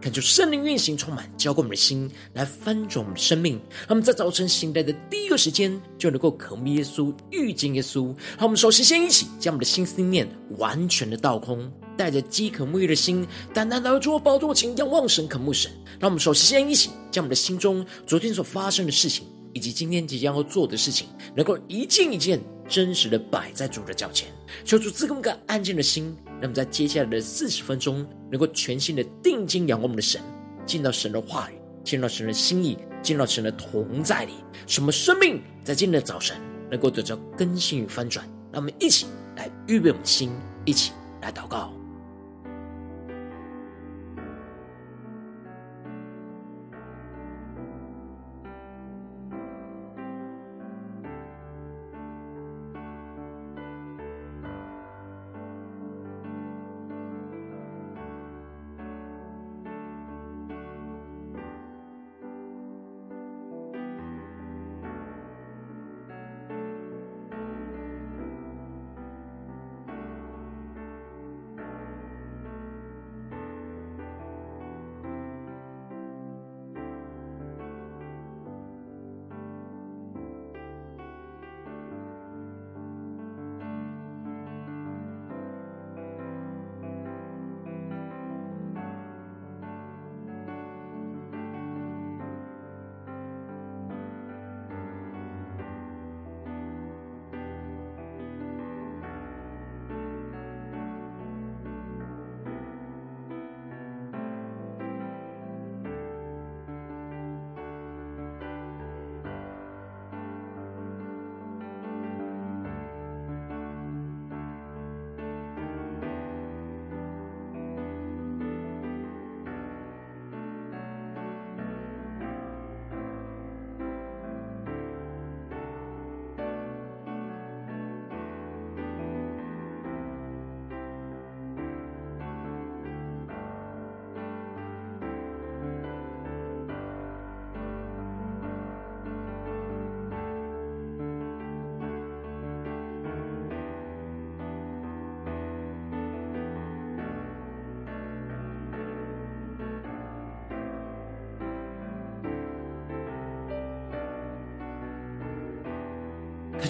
恳求圣灵运行充满，浇灌我们的心，来翻转我们的生命。让我们在早晨醒来的第一个时间，就能够渴慕耶稣、遇见耶稣。让我们首先先一起将我们的心思念完全的倒空，带着饥渴沐浴的心，单单来到主宝座前，仰望神、渴慕神。让我们首先一起将我们的心中昨天所发生的事情，以及今天即将要做的事情，能够一件一件真实的摆在主的脚前，求主赐给我们安静的心。让我们在接下来的四十分钟，能够全心的定睛仰望我们的神，进到神的话语，进到神的心意，进到神的同在里，什么生命在今天的早晨能够得到更新与翻转。让我们一起来预备我们的心，一起来祷告。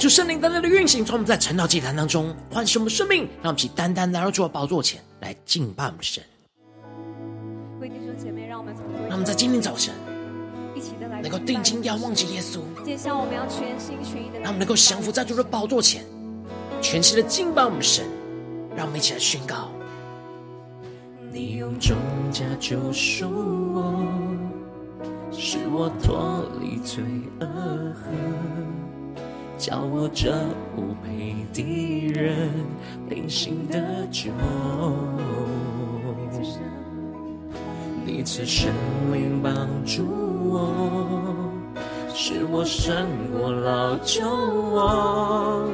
就圣灵单单的运行，从我们在晨祷祭坛当中唤醒我们生命，让我们一起单单来到主的宝座前来敬拜我们的神。弟兄姐妹，让我们从让我们在今天早晨一起的来能够定睛仰望着耶稣。接下来我们要全心全意的，让我们能够降服在主的宝座前，全心的敬拜我们的神。让我们一起来宣告：你用重价救赎我，使我脱离罪恶恨。叫我这无配的人平心的酒，你赐生命帮助我，使我胜过老旧我，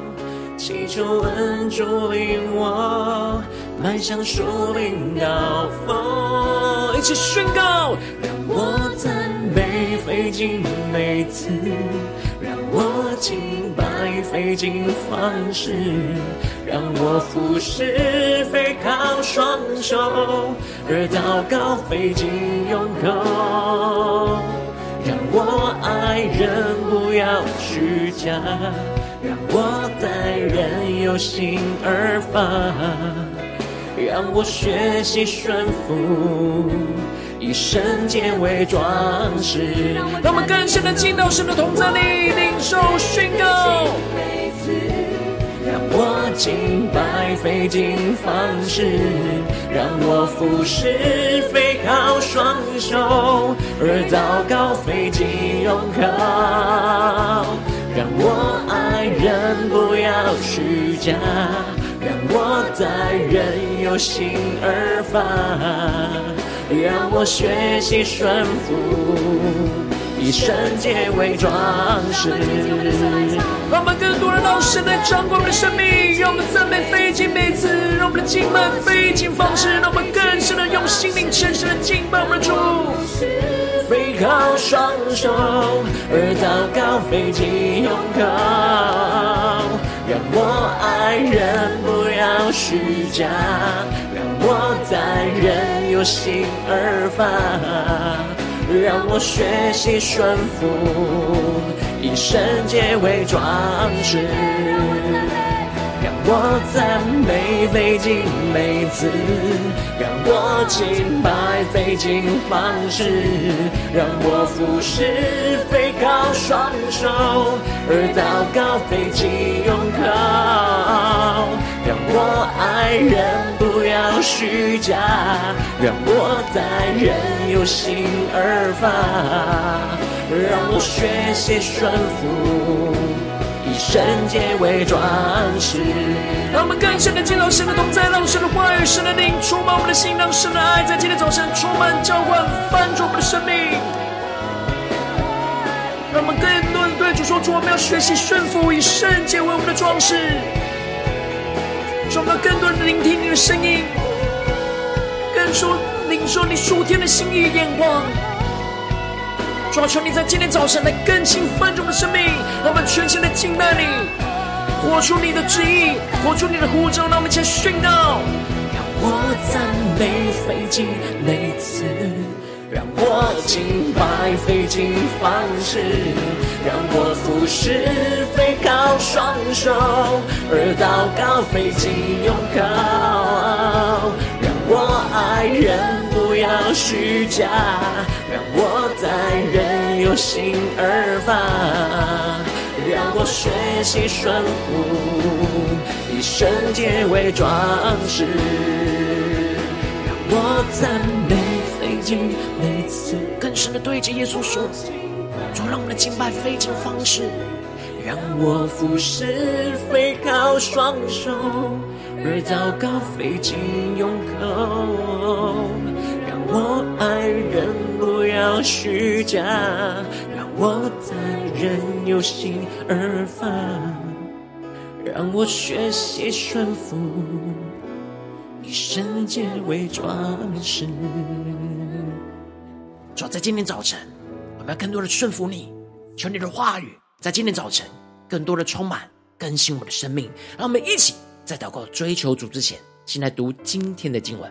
祈求恩主领我迈向树林高峰，一起宣告，让我赞美。费尽每次，让我敬拜费尽方式，让我服侍非靠双手，而祷告费尽用口。让我爱人不要虚假，让我待人有心而发，让我学习顺服。以圣洁为装饰，让我们更深的进到神的同在里，领受宣告。让我敬拜费尽方式，让我服侍非靠双手，而祷告费尽用口。让我爱人不要虚假，让我待人有心而发。让我学习顺服。以圣洁为装饰，让我们更多人让神来掌管我们的生命，让我们赞美飞进每次，让我们的敬拜飞进方式，让我们更深的用心灵诚实的敬拜我们的主。飞靠双手，而祷告飞进拥靠，让我爱人不要虚假，让我待人有心而发。让我学习顺服，以圣洁为装饰。让我赞美费尽每次，让我敬拜费尽方式，让我俯视飞靠双手，而祷告费尽拥靠。让我爱人不要虚假，让我待人有心而发，让我学习顺服，以圣洁为装饰。让我们更深的进入神的同在，让神的话语、神的灵充满我们的心，让神的爱在今天早晨充满浇灌翻转我们的生命。让我们更多人对主说：主，我们要学习顺服，以圣洁为我们的装饰。让我们更多人聆听你的声音，更说领受你属天的心意眼光。主，求你在今天早晨来更新翻转我们的生命，让我们全心的敬拜你，活出你的旨意，活出你的呼召。让我们一起宣告：让我赞美费尽每次，让我敬拜费尽方式，让我服侍非靠双手，而祷告费尽拥抱。让我爱人要虚假，让我在人有心而发，让我学习顺服，以圣洁为装饰，让我赞美。每次更深的对着耶稣说：“主，让我们的敬拜费尽方式，让我俯视飞靠双手，而祷告费尽胸口。我爱人不要虚假，让我待人有心而发，让我学习顺服，以圣洁为装饰。”主要，在今天早晨，我们要更多的顺服你，求你的话语在今天早晨更多的充满更新我的生命。让我们一起在祷告追求主之前，先来读今天的经文。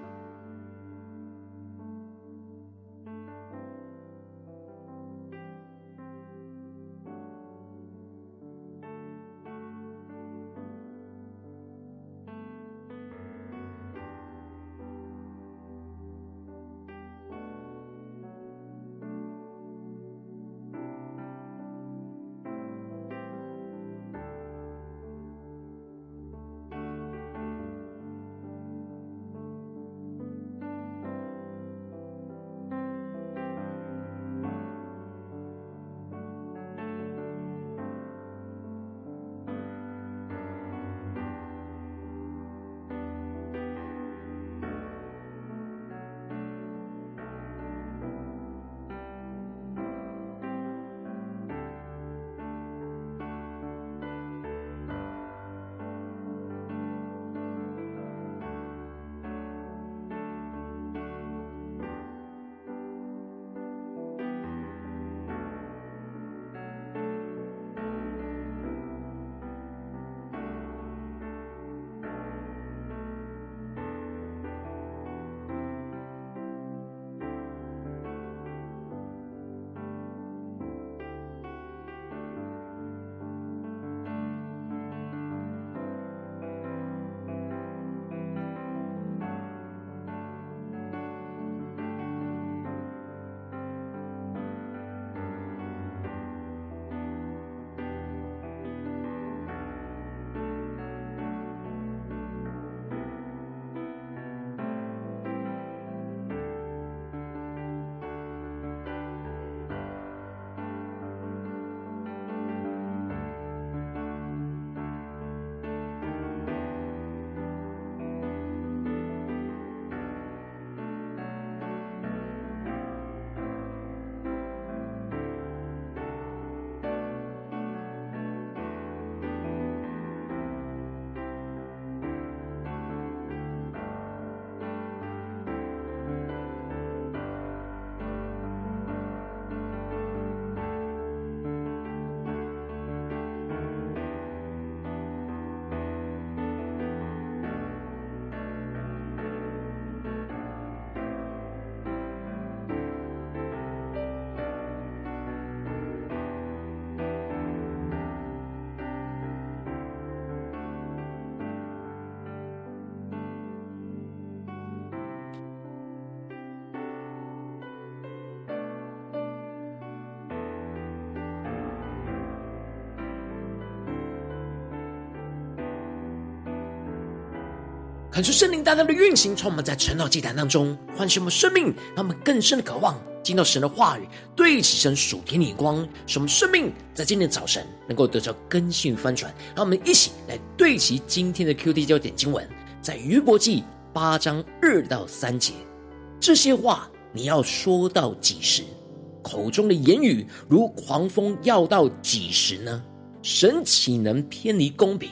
恳求圣灵大大的运行，从我们在晨祷祭坛当中唤醒我们生命，让我们更深的渴望进到神的话语，对齐神属天的眼光，使我们生命在今天早晨能够得到更新与翻转。让我们一起来对齐今天的 QD 焦点经文，在约伯记八章二到三节。这些话你要说到几时？口中的言语如狂风，要到几时呢？神岂能偏离公平？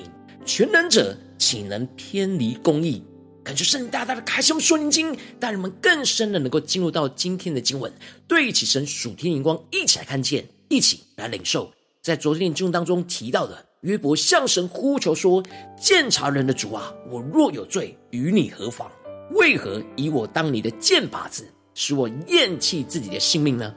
全能者岂能偏离公义？感谢圣大大的开启我们属灵经，带人们更深的能够进入到今天的经文，对起神属天的眼光，一起来看见，一起来领受。在昨天的经文当中提到的，约伯向神呼求说：“鉴察人的主啊，我若有罪，与你何妨？为何以我当你的箭靶子，使我厌弃自己的性命呢？”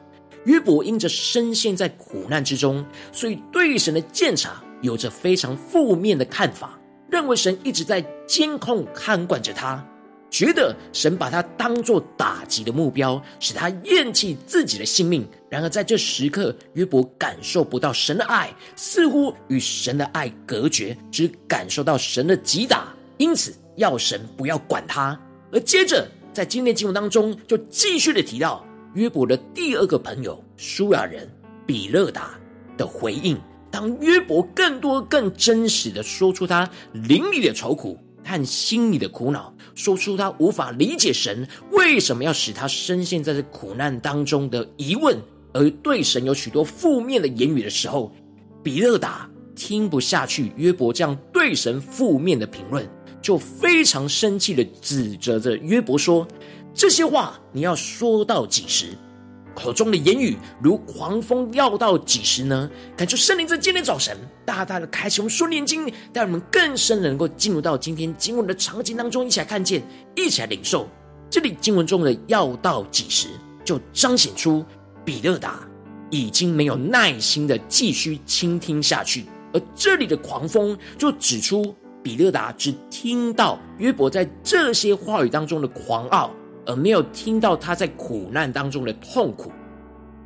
约伯因着深陷在苦难之中，所以对神的鉴察有着非常负面的看法，认为神一直在监控看管着他，觉得神把他当作打击的目标，使他厌弃自己的性命。然而在这时刻，约伯感受不到神的爱，似乎与神的爱隔绝，只感受到神的击打，因此要神不要管他。而接着在今天经文当中，就继续的提到。约伯的第二个朋友舒亚人比勒达的回应，当约伯更多、更真实的说出他灵里的愁苦和心里的苦恼，说出他无法理解神为什么要使他深陷在这苦难当中的疑问，而对神有许多负面的言语的时候，比勒达听不下去约伯这样对神负面的评论，就非常生气的指责着约伯说。这些话你要说到几时？口中的言语如狂风，要到几时呢？感谢圣灵在今天早晨大大的开启我们属灵眼睛，带我们更深的能够进入到今天经文的场景当中，一起来看见，一起来领受。这里经文中的“要到几时”，就彰显出比勒达已经没有耐心的继续倾听下去，而这里的狂风就指出比勒达只听到约伯在这些话语当中的狂傲。而没有听到他在苦难当中的痛苦，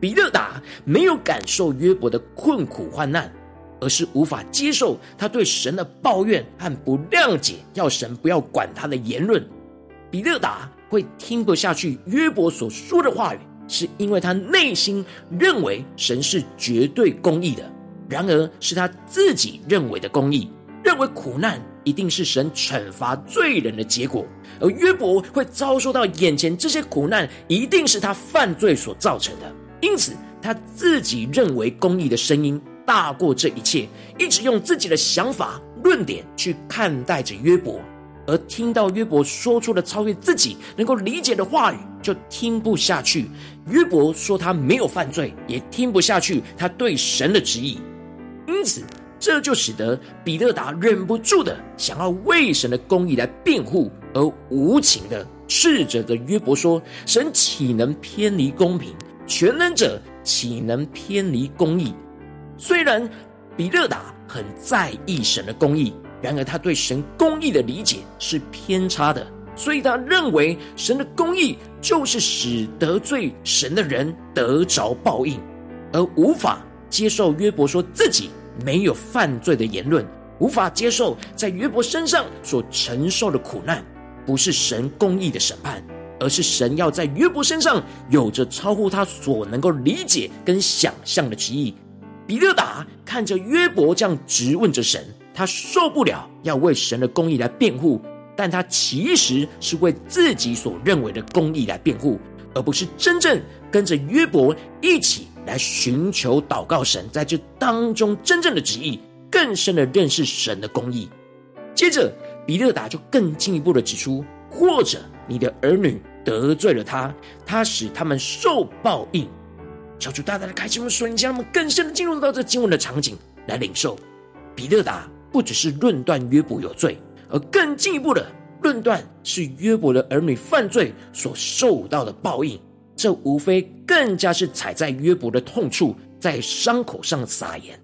比勒达没有感受约伯的困苦患难，而是无法接受他对神的抱怨和不谅解，要神不要管他的言论。比勒达会听不下去约伯所说的话语，是因为他内心认为神是绝对公义的，然而是他自己认为的公义，认为苦难一定是神惩罚罪人的结果。而约伯会遭受到眼前这些苦难，一定是他犯罪所造成的。因此，他自己认为公义的声音大过这一切，一直用自己的想法、论点去看待着约伯。而听到约伯说出了超越自己能够理解的话语，就听不下去。约伯说他没有犯罪，也听不下去他对神的旨意。因此，这就使得比勒达忍不住的想要为神的公义来辩护。而无情的斥责着约伯说：“神岂能偏离公平？全能者岂能偏离公义？”虽然比勒达很在意神的公义，然而他对神公义的理解是偏差的，所以他认为神的公义就是使得罪神的人得着报应，而无法接受约伯说自己没有犯罪的言论，无法接受在约伯身上所承受的苦难。不是神公义的审判，而是神要在约伯身上有着超乎他所能够理解跟想象的旨意。比勒达看着约伯这样质问着神，他受不了，要为神的公义来辩护，但他其实是为自己所认为的公义来辩护，而不是真正跟着约伯一起来寻求祷告神，在这当中真正的旨意，更深的认识神的公义。接着。比勒达就更进一步的指出，或者你的儿女得罪了他，他使他们受报应。小主大大的开启我们属灵，让我们更深的进入到这经文的场景来领受。比勒达不只是论断约伯有罪，而更进一步的论断是约伯的儿女犯罪所受到的报应。这无非更加是踩在约伯的痛处，在伤口上撒盐。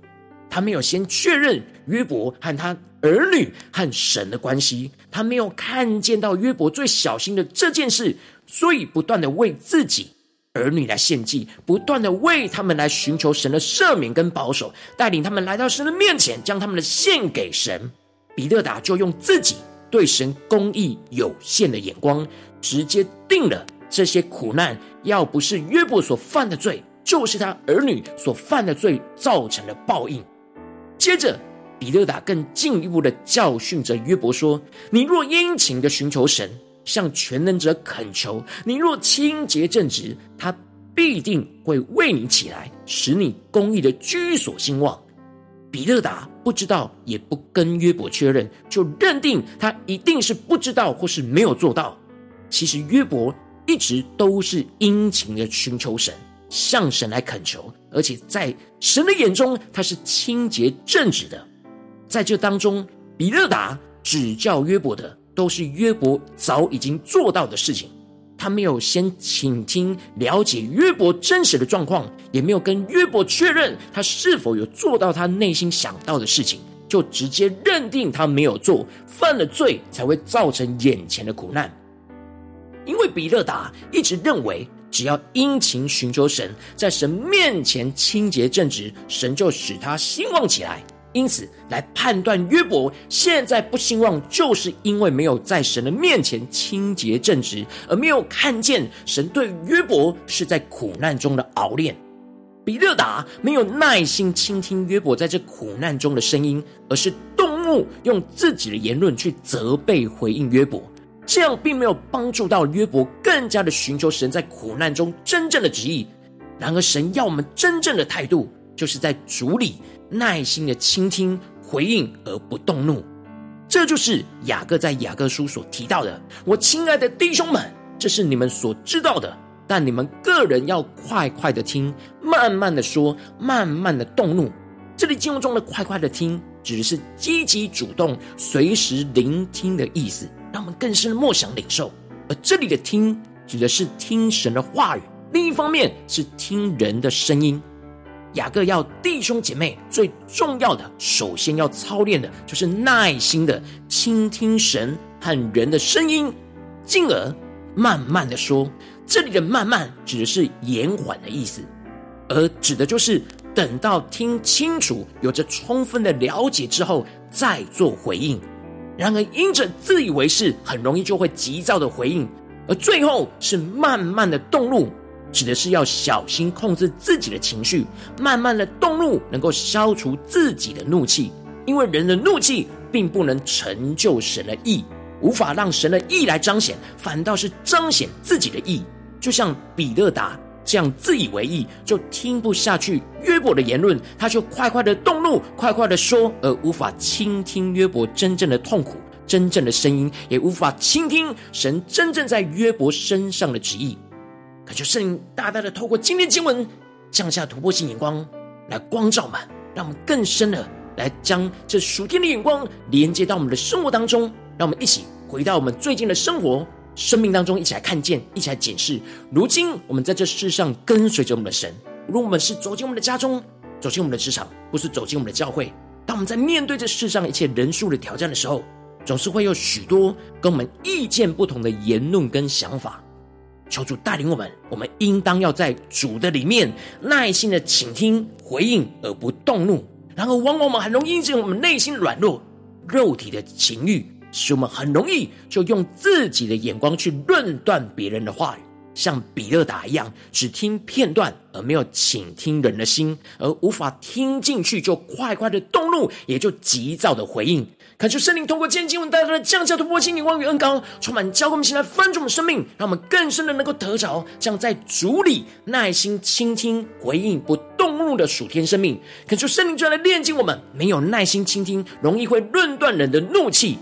他没有先确认约伯和他。儿女和神的关系，他没有看见到约伯最小心的这件事，所以不断的为自己儿女来献祭，不断的为他们来寻求神的赦免跟保守，带领他们来到神的面前，将他们的献给神。比勒达就用自己对神公义有限的眼光，直接定了这些苦难，要不是约伯所犯的罪，就是他儿女所犯的罪造成的报应。接着，比勒达更进一步的教训着约伯说：“你若殷勤的寻求神，向全能者恳求，你若清洁正直，他必定会为你起来，使你公义的居所兴旺。”比勒达不知道，也不跟约伯确认，就认定他一定是不知道或是没有做到。其实约伯一直都是殷勤的寻求神，向神来恳求，而且在神的眼中，他是清洁正直的。在这当中，比勒达指教约伯的，都是约伯早已经做到的事情。他没有先倾听了解约伯真实的状况，也没有跟约伯确认他是否有做到他内心想到的事情，就直接认定他没有做，犯了罪才会造成眼前的苦难。因为比勒达一直认为，只要殷勤寻求神，在神面前清洁正直，神就使他兴旺起来。因此，来判断约伯现在不兴旺，就是因为没有在神的面前清洁正直，而没有看见神对约伯是在苦难中的熬炼。比勒达没有耐心倾听约伯在这苦难中的声音，而是动怒，用自己的言论去责备回应约伯，这样并没有帮助到约伯更加的寻求神在苦难中真正的旨意。然而，神要我们真正的态度，就是在主里。耐心的倾听、回应而不动怒，这就是雅各在雅各书所提到的。我亲爱的弟兄们，这是你们所知道的，但你们个人要快快的听，慢慢的说，慢慢的动怒。这里经文中的“快快的听”，指的是积极主动、随时聆听的意思，让我们更深的默想领受。而这里的“听”，指的是听神的话语，另一方面是听人的声音。雅各要弟兄姐妹最重要的，首先要操练的，就是耐心的倾听神和人的声音，进而慢慢的说。这里的“慢慢”指的是延缓的意思，而指的就是等到听清楚、有着充分的了解之后，再做回应。然而，因着自以为是，很容易就会急躁的回应，而最后是慢慢的动怒。指的是要小心控制自己的情绪，慢慢的动怒，能够消除自己的怒气。因为人的怒气并不能成就神的意，无法让神的意来彰显，反倒是彰显自己的意。就像比勒达这样自以为意，就听不下去约伯的言论，他就快快的动怒，快快的说，而无法倾听约伯真正的痛苦、真正的声音，也无法倾听神真正在约伯身上的旨意。可就圣灵大大的透过今天经文降下突破性眼光来光照们，让我们更深的来将这属天的眼光连接到我们的生活当中，让我们一起回到我们最近的生活生命当中，一起来看见，一起来检视。如今我们在这世上跟随着我们的神，无论我们是走进我们的家中，走进我们的职场，或是走进我们的教会，当我们在面对这世上一切人数的挑战的时候，总是会有许多跟我们意见不同的言论跟想法。求主带领我们，我们应当要在主的里面耐心的倾听、回应而不动怒。然而，往往我们很容易因为我们内心软弱、肉体的情欲，使我们很容易就用自己的眼光去论断别人的话语。像比勒达一样，只听片段而没有倾听人的心，而无法听进去就快快的动怒，也就急躁的回应。恳求圣灵通过今天经文带来的降下突破性灵光与恩膏，充满教会我们，来翻转我们生命，让我们更深的能够得着这样在主里耐心倾听、回应不动怒的属天生命。恳求圣灵就来炼净我们，没有耐心倾听，容易会论断人的怒气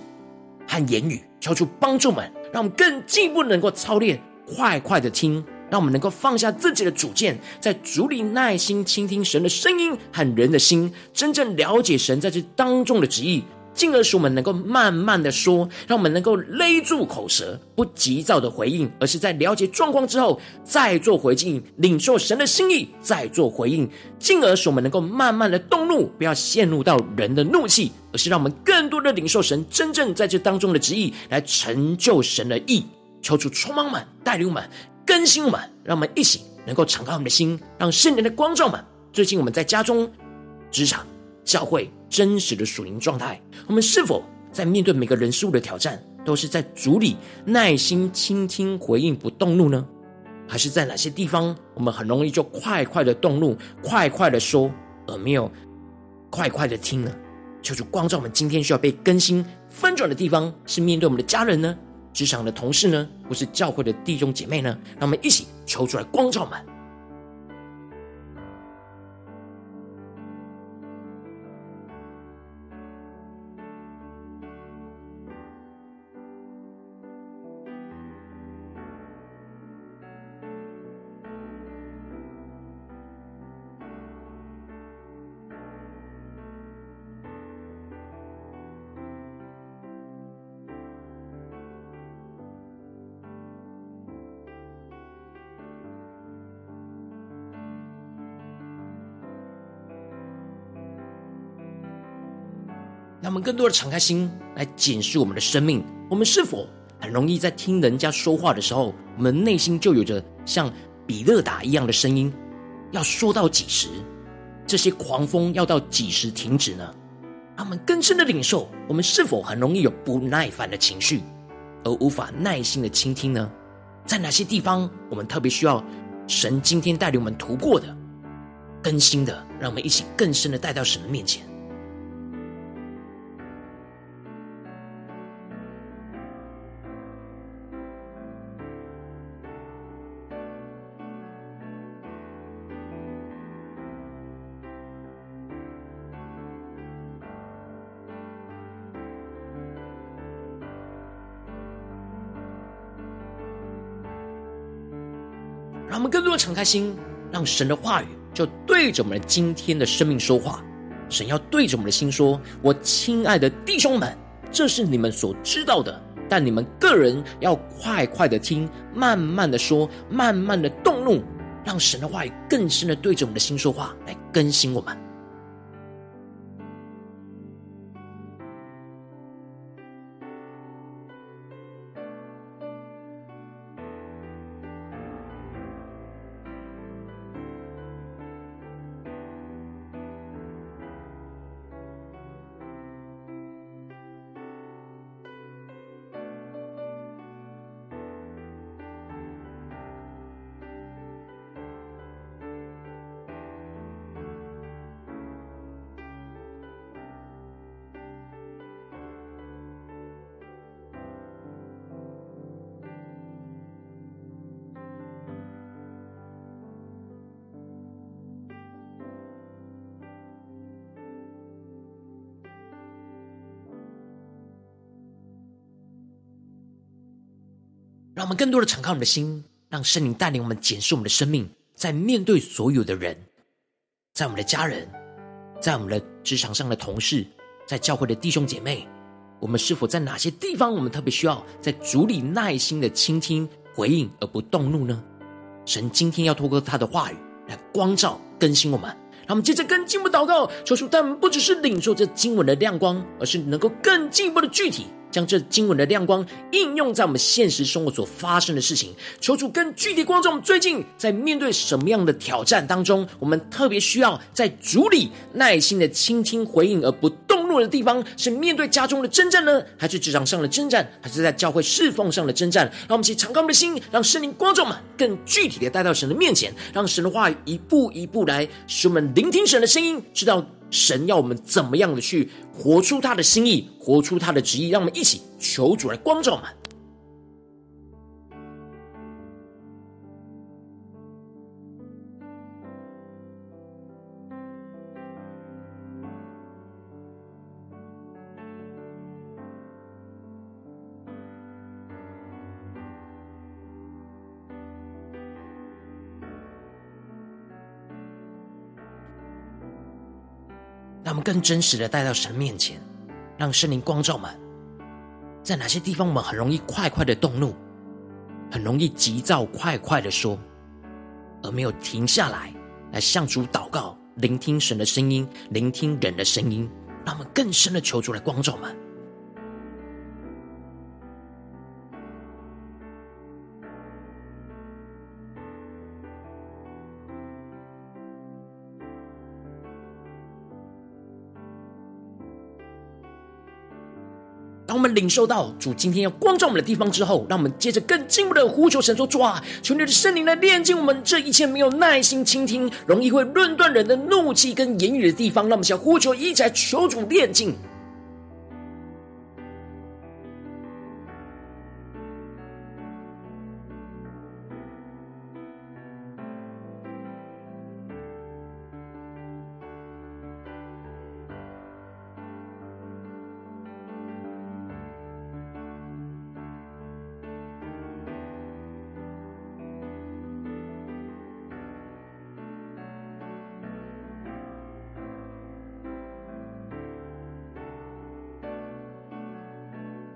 和言语。求出帮助们，让我们更进一步能够操练。快快的听，让我们能够放下自己的主见，在主里耐心倾听神的声音和人的心，真正了解神在这当中的旨意，进而使我们能够慢慢的说，让我们能够勒住口舌，不急躁的回应，而是在了解状况之后再做回应，领受神的心意，再做回应，进而使我们能够慢慢的动怒，不要陷入到人的怒气，而是让我们更多的领受神真正在这当中的旨意，来成就神的意。求主充满我们，带领我们，更新我们，让我们一起能够敞开我们的心，让圣灵的光照们。最近我们在家中、职场、教会真实的属灵状态，我们是否在面对每个人事物的挑战，都是在主里耐心倾听、回应不动怒呢？还是在哪些地方我们很容易就快快的动怒、快快的说，而没有快快的听呢？求主光照我们，今天需要被更新翻转的地方，是面对我们的家人呢？职场的同事呢？或是教会的弟兄姐妹呢？让我们一起求主来光照我们。更多的敞开心来检视我们的生命，我们是否很容易在听人家说话的时候，我们内心就有着像比勒达一样的声音？要说到几时？这些狂风要到几时停止呢？他们更深的领受，我们是否很容易有不耐烦的情绪，而无法耐心的倾听呢？在哪些地方我们特别需要神今天带领我们突破的、更新的？让我们一起更深的带到神的面前。开心，让神的话语就对着我们今天的生命说话。神要对着我们的心说：“我亲爱的弟兄们，这是你们所知道的，但你们个人要快快的听，慢慢的说，慢慢的动怒，让神的话语更深的对着我们的心说话，来更新我们。”让我们更多的敞开我们的心，让圣灵带领我们检视我们的生命，在面对所有的人，在我们的家人，在我们的职场上的同事，在教会的弟兄姐妹，我们是否在哪些地方，我们特别需要在主里耐心的倾听、回应而不动怒呢？神今天要透过他的话语来光照、更新我们。让我们接着更进一步祷告，求主，但不只是领受这经文的亮光，而是能够更进一步的具体。将这经文的亮光应用在我们现实生活所发生的事情，求主更具体光照我们最近在面对什么样的挑战当中，我们特别需要在主里耐心的倾听回应而不动怒的地方，是面对家中的征战呢，还是职场上的征战，还是在教会侍奉上的征战？让我们一起敞开我们的心，让圣灵光照们更具体的带到神的面前，让神的话语一步一步来使我们聆听神的声音，知道。神要我们怎么样的去活出他的心意，活出他的旨意？让我们一起求主来光照我们。他们更真实的带到神面前，让圣灵光照们，在哪些地方我们很容易快快的动怒，很容易急躁快快的说，而没有停下来来向主祷告，聆听神的声音，聆听人的声音，让我们更深的求主来光照们。领受到主今天要光照我们的地方之后，让我们接着更进一步的呼求神说：“主啊，求你的圣灵来炼净我们这一切没有耐心倾听、容易会论断人的怒气跟言语的地方。”让我们想呼求，一起来求主炼净。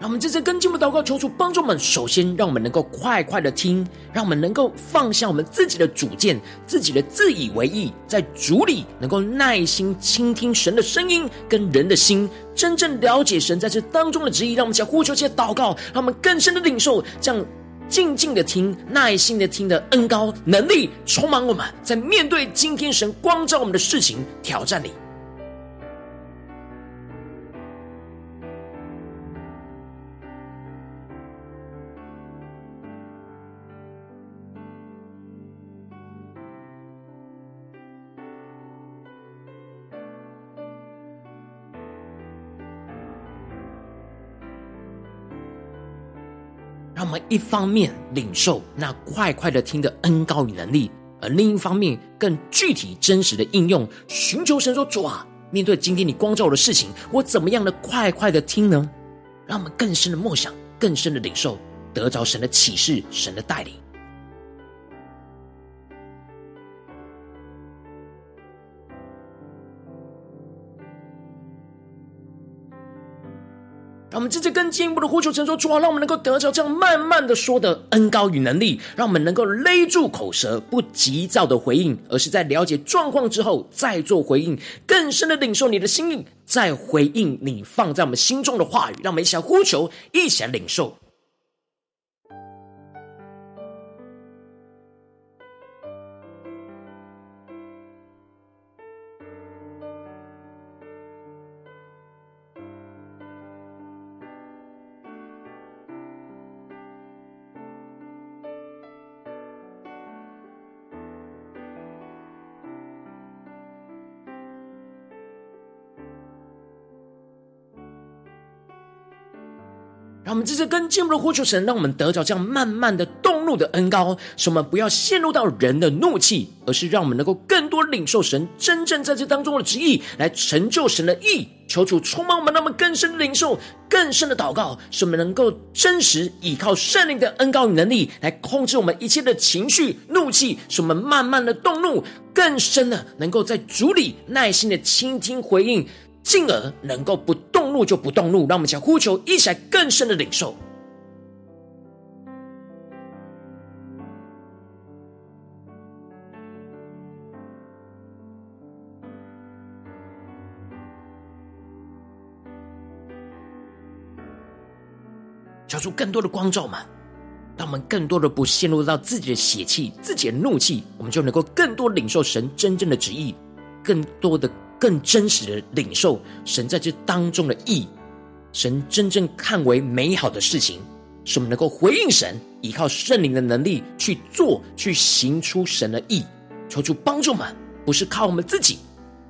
我们这次跟进步祷告，求主帮助我们。首先，让我们能够快快的听，让我们能够放下我们自己的主见、自己的自以为意，在主里能够耐心倾听神的声音，跟人的心，真正了解神在这当中的旨意。让我们将呼求、些祷告，让我们更深的领受，这样静静的听、耐心的听的恩高能力，充满我们，在面对今天神光照我们的事情挑战里。一方面领受那快快的听的恩高与能力，而另一方面更具体真实的应用，寻求神说：“主啊，面对今天你光照我的事情，我怎么样的快快的听呢？”让我们更深的梦想，更深的领受，得着神的启示，神的带领。让我们直接更进一步的呼求神说：主啊，让我们能够得着这样慢慢的说的恩高与能力，让我们能够勒住口舌，不急躁的回应，而是在了解状况之后再做回应，更深的领受你的心意，再回应你放在我们心中的话语。让我们一起来呼求，一起来领受。们这次更进一步的呼求神，让我们得着这样慢慢的动怒的恩膏，使我们不要陷入到人的怒气，而是让我们能够更多领受神真正在这当中的旨意，来成就神的意。求主充满我们，让我们更深的领受，更深的祷告，使我们能够真实依靠圣灵的恩膏与能力，来控制我们一切的情绪、怒气，使我们慢慢的动怒，更深的能够在主里耐心的倾听回应。进而能够不动怒就不动怒，让我们将呼求一起来更深的领受。求出更多的光照嘛，让我们更多的不陷入到自己的血气、自己的怒气，我们就能够更多领受神真正的旨意，更多的。更真实的领受神在这当中的意，神真正看为美好的事情，是我们能够回应神，依靠圣灵的能力去做，去行出神的意。求主帮助我们，不是靠我们自己，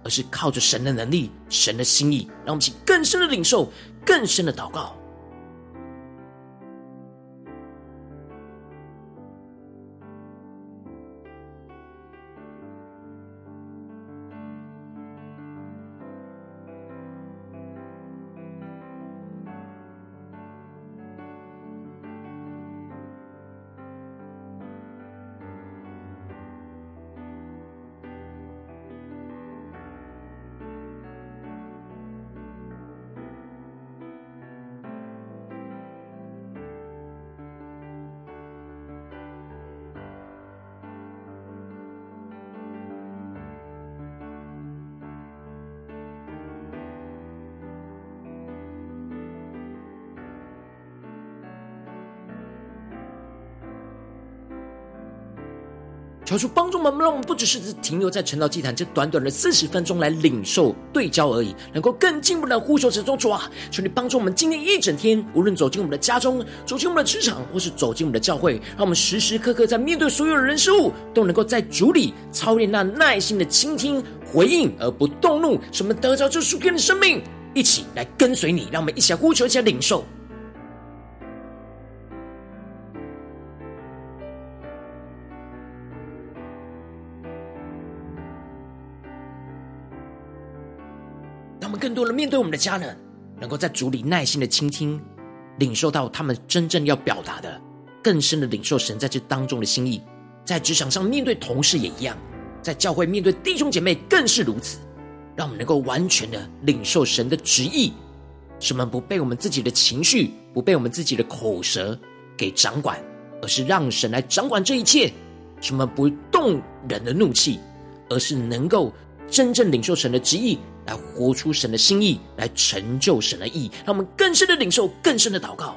而是靠着神的能力、神的心意，让我们去更深的领受，更深的祷告。求主帮助我们，让我们不只是停留在晨祷祭坛这短短的四十分钟来领受对焦而已，能够更进一步的呼求神中主啊！求你帮助我们今天一整天，无论走进我们的家中，走进我们的职场，或是走进我们的教会，让我们时时刻刻在面对所有的人事物，都能够在主里操练那耐心的倾听、回应而不动怒，使我们得着这属天的生命，一起来跟随你，让我们一起来呼求，一起来领受。多了面对我们的家人，能够在主里耐心的倾听，领受到他们真正要表达的，更深的领受神在这当中的心意。在职场上面对同事也一样，在教会面对弟兄姐妹更是如此。让我们能够完全的领受神的旨意，使我们不被我们自己的情绪，不被我们自己的口舌给掌管，而是让神来掌管这一切。使我们不动人的怒气，而是能够真正领受神的旨意。来活出神的心意，来成就神的意，让我们更深的领受，更深的祷告。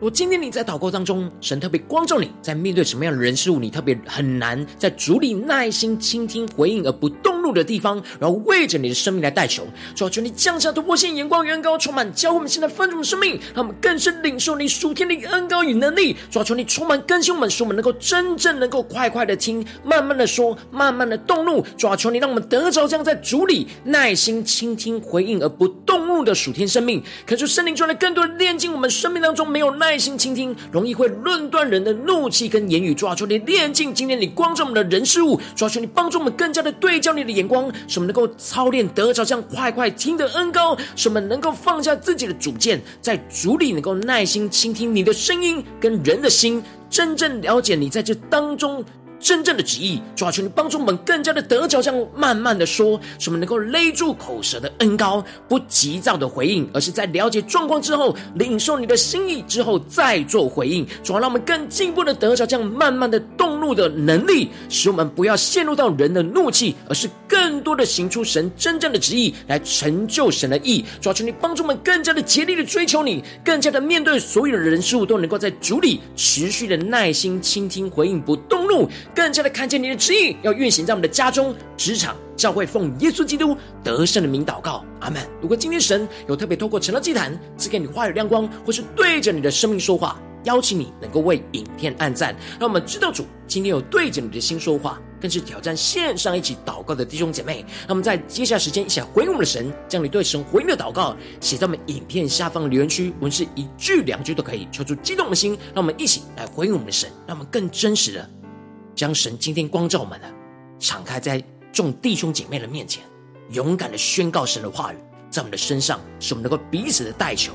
如果今天你在祷告当中，神特别关照你，在面对什么样的人事物，你特别很难在主里耐心倾听回应而不动怒的地方，然后为着你的生命来代求，主啊，求你降下突破性眼光远高，充满教会我们现在丰盛的生命，让我们更深领受你属天的恩膏与能力。主啊，求你充满更新我们，使我们能够真正能够快快的听，慢慢的说，慢慢的动怒。主啊，求你让我们得着这样在主里耐心倾听回应而不动怒的属天生命。可是圣灵就来更多的炼净我们生命当中没有耐。心倾听，容易会论断人的怒气跟言语。主啊，求你炼净今天你光。照我们的人事物。主啊，求你帮助我们更加的对焦你的眼光，使我们能够操练得着这样快快听的恩膏，使我们能够放下自己的主见，在主里能够耐心倾听你的声音跟人的心，真正了解你在这当中。真正的旨意，主啊，求你帮助我们更加的得着，这样慢慢的说，使我们能够勒住口舌的恩膏，不急躁的回应，而是在了解状况之后，领受你的心意之后再做回应。主啊，让我们更进一步的得着这样慢慢的动怒的能力，使我们不要陷入到人的怒气，而是更多的行出神真正的旨意，来成就神的意。主啊，求你帮助我们更加的竭力的追求你，更加的面对所有的人事物，都能够在主里持续的耐心倾听回应，不动怒。更加的看见你的旨意要运行在我们的家中、职场、教会，奉耶稣基督得胜的名祷告，阿门。如果今天神有特别透过成了祭坛赐给你话语亮光，或是对着你的生命说话，邀请你能够为影片按赞，让我们知道主今天有对着你的心说话，更是挑战线上一起祷告的弟兄姐妹。那么在接下来时间一起来回应我们的神，将你对神回应的祷告写在我们影片下方留言区，文字一句两句都可以，求出激动的心，让我们一起来回应我们的神，让我们更真实的。将神今天光照我们的，敞开在众弟兄姐妹的面前，勇敢的宣告神的话语，在我们的身上，使我们能够彼此的代求。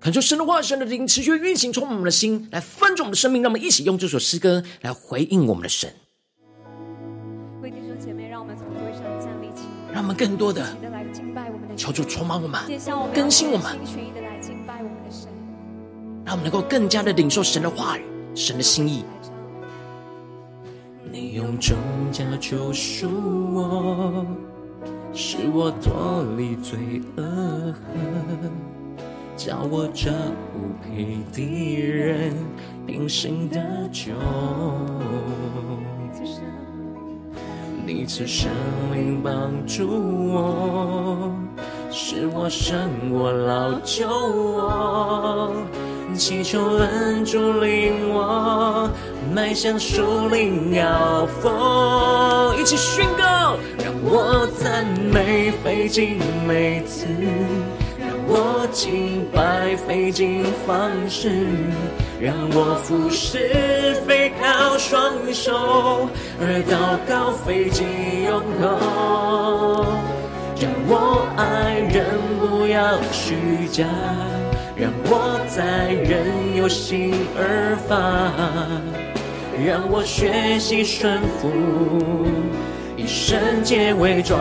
恳求神的话，神的灵持续运行，充满我们的心，来翻转我们的生命。让我们一起用这首诗歌来回应我们的神。为弟兄姐妹，让我们从座位上站立起，让我们更多的来敬拜我们的求主充满我们，更新我们，全心全意的来敬拜我们的神，让我们能够更加的领受神的话语、神的心意。你用重价救赎我，使我脱离罪恶恨，叫我这无配的人平生的酒。你赐生命帮助我，使我胜过老旧我。祈求恩主领我迈向树林高峰，一起宣告，让我赞美费尽每次，我敬拜费尽方式，让我服侍非靠双手，而祷告费尽用口，让我爱人不要虚假。让我在人有心而发，让我学习顺服，圣洁为装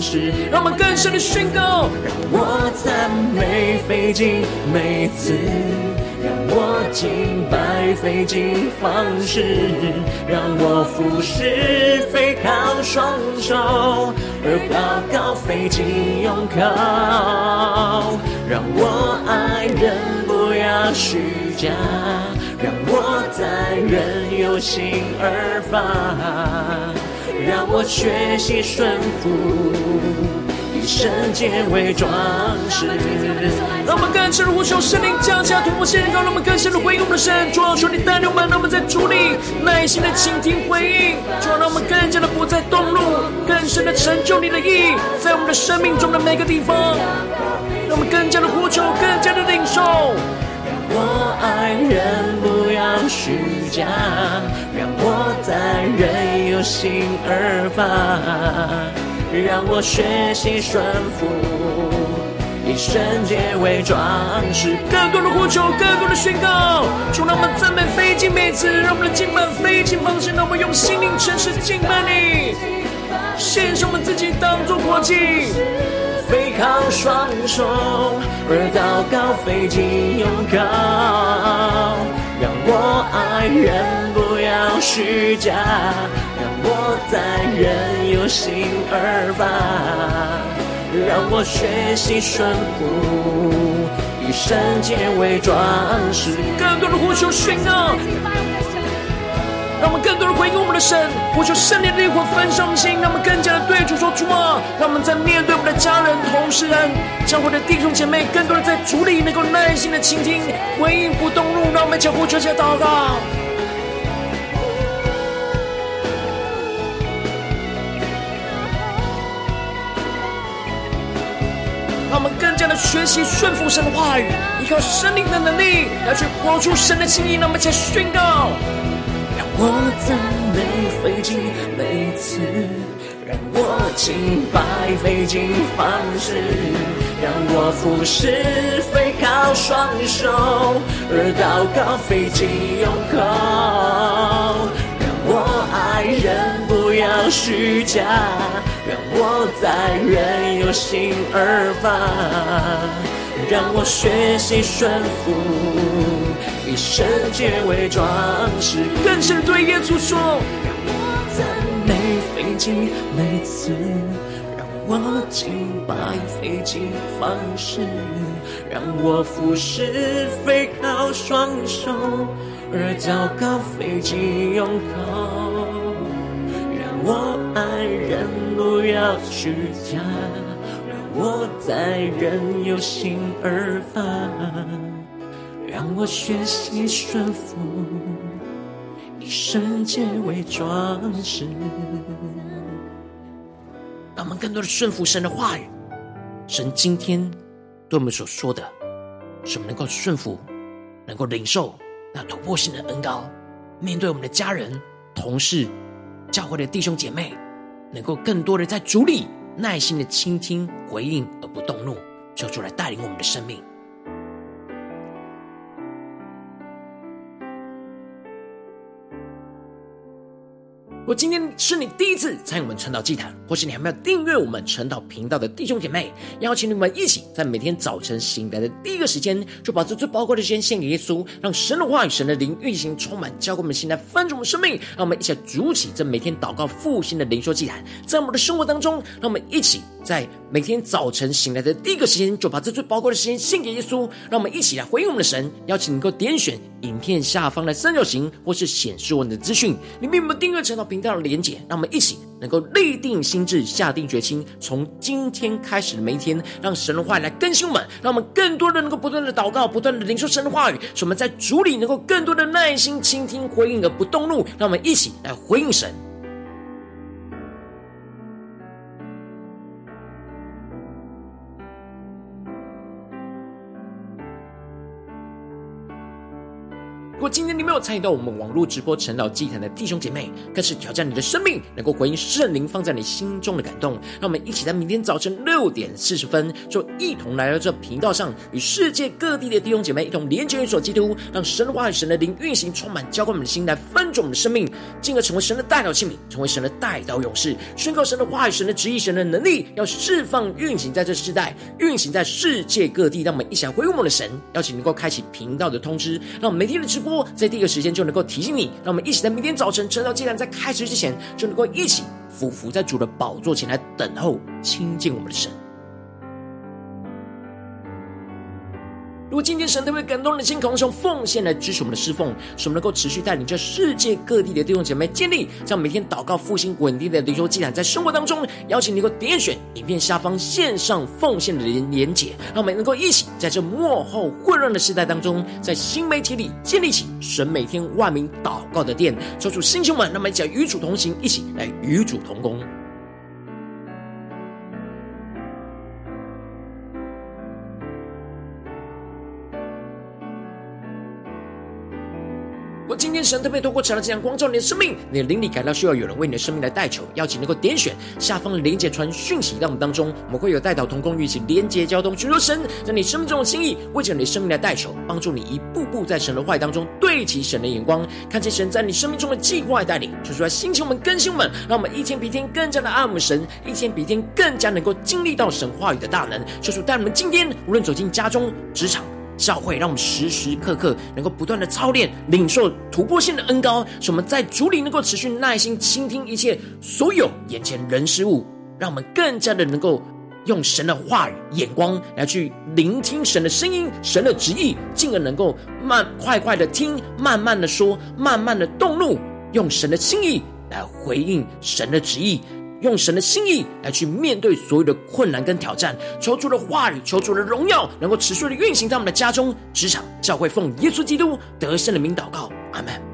饰。让我们更深的宣告，让我赞美费尽每次，让我敬拜费尽方式，让我服侍非靠双手，而祷告费尽用口。让我爱人不要虚假，让我在人有心而发，让我学习顺服，以圣洁为装饰。让我们更深的呼求圣灵降下突破线，让我们更深的回应我们的神。主啊，求你带领我们，让我们在主里耐心的倾听回应。主啊，让我们更加的不再动怒，更深的成就你的意，在我们的生命中的每个地方。让我们更加的呼求，更加的领受。让我爱人不要虚假，让我在人有心而发，让我学习顺服，以圣洁为装饰。更多的呼求，更多的宣告。主，让我们赞美费尽每次，让我们的敬拜费尽方式，让我们用心灵诚实敬拜你，献上我们自己当作活祭。非靠双手，而祷告费尽用口，让我爱人不要虚假，让我在人有心而发，让我学习顺服，以圣洁为装饰。更多的呼求宣告。让我们更多人回应我们的神，呼求圣灵的烈火焚烧我们心，让我们更加的对主说主啊！让我们在面对我们的家人、同事、人、教会的弟兄姐妹，更多的在主里能够耐心的倾听，回应不动怒。让我们将呼求、加祷告。让我们更加的学习顺服神的话语，依靠圣灵的能力来去活出神的心意。让我们一起宣告。我赞美费尽每次，让我敬拜费尽方式，让我服侍非靠双手，而祷告费尽用口。让我爱人不要虚假，让我在人有心而发。让我学习顺服，以圣洁为装饰。更深对耶稣说：让我赞美飞机每次，让我敬拜飞机方式，让我俯视飞靠双手，而祷告费尽用口。让我爱人不要虚假。让我在人有心而发，让我学习顺服，以圣洁为装饰。让我们更多的顺服神的话语。神今天对我们所说的，使我们能够顺服，能够领受那突破性的恩膏。面对我们的家人、同事、教会的弟兄姐妹，能够更多的在主里。耐心的倾听、回应而不动怒，求主来带领我们的生命。如果今天是你第一次参与我们晨祷祭坛，或是你还没有订阅我们晨祷频道的弟兄姐妹，邀请你们一起在每天早晨醒来的第一个时间，就把这最宝贵的时间献给耶稣，让神的话语、神的灵运行充满，教给我们现在翻转我们生命。让我们一起来筑起这每天祷告复兴的灵修祭坛，在我们的生活当中，让我们一起在每天早晨醒来的第一个时间，就把这最宝贵的时间献给耶稣。让我们一起来回应我们的神，邀请能够点选影片下方的三角形，或是显示我们的资讯里面有没有订阅晨祷频道的连结，让我们一起能够立定心智，下定决心，从今天开始的每一天，让神的话语来更新我们，让我们更多的能够不断的祷告，不断的领受神的话语，使我们在主里能够更多的耐心倾听回应而不动怒，让我们一起来回应神。今天你没有参与到我们网络直播晨祷祭坛的弟兄姐妹，更是挑战你的生命，能够回应圣灵放在你心中的感动。让我们一起在明天早晨六点四十分，就一同来到这频道上，与世界各地的弟兄姐妹一同连接、与所基督，让神的话语、神的灵运行，充满浇灌我们的心，来翻转我们的生命，进而成为神的代祷器皿，成为神的代祷勇士，宣告神的话语、神的旨意、神的能力，要释放运行在这世代，运行在世界各地。让我们一起来回应我们的神，邀请能够开启频道的通知，让我们每天的直播。在第一个时间就能够提醒你，让我们一起在明天早晨晨祷祭坛在开始之前，就能够一起俯伏在主的宝座前来等候亲近我们的神。如果今天神特别感动你的心，渴望用奉献来支持我们的侍奉，使我们能够持续带领着世界各地的弟兄姐妹建立这样每天祷告复兴稳定的灵修祭坛，在生活当中，邀请你能够点选影片下方线上奉献的连连结，让我们能够一起在这幕后混乱的时代当中，在新媒体里建立起神每天万名祷告的殿，抽出弟兄们，让我们一起与主同行，一起来与主同工。神特别透过晨祷祭坛光照你的生命，你的灵里感到需要有人为你的生命来代求，邀请能够点选下方的连结传讯息到我们当中，我们会有代祷同工，一起连结交通，寻求神在你生命中的心意，为着你的生命来代求，帮助你一步步在神的话语当中对齐神的眼光，看见神在你生命中的计划带领，说出来星球们更新们，让我们一天比一天更加的爱我们神，一天比一天更加能够经历到神话语的大能，求主带我们今天无论走进家中、职场。教会让我们时时刻刻能够不断的操练，领受突破性的恩膏，使我们在主里能够持续耐心倾听一切所有眼前人事物，让我们更加的能够用神的话语眼光来去聆听神的声音、神的旨意，进而能够慢快快的听，慢慢的说，慢慢的动怒，用神的心意来回应神的旨意。用神的心意来去面对所有的困难跟挑战，求主的话语，求主的荣耀，能够持续的运行在我们的家中、职场、教会，奉耶稣基督得胜的名祷告，阿门。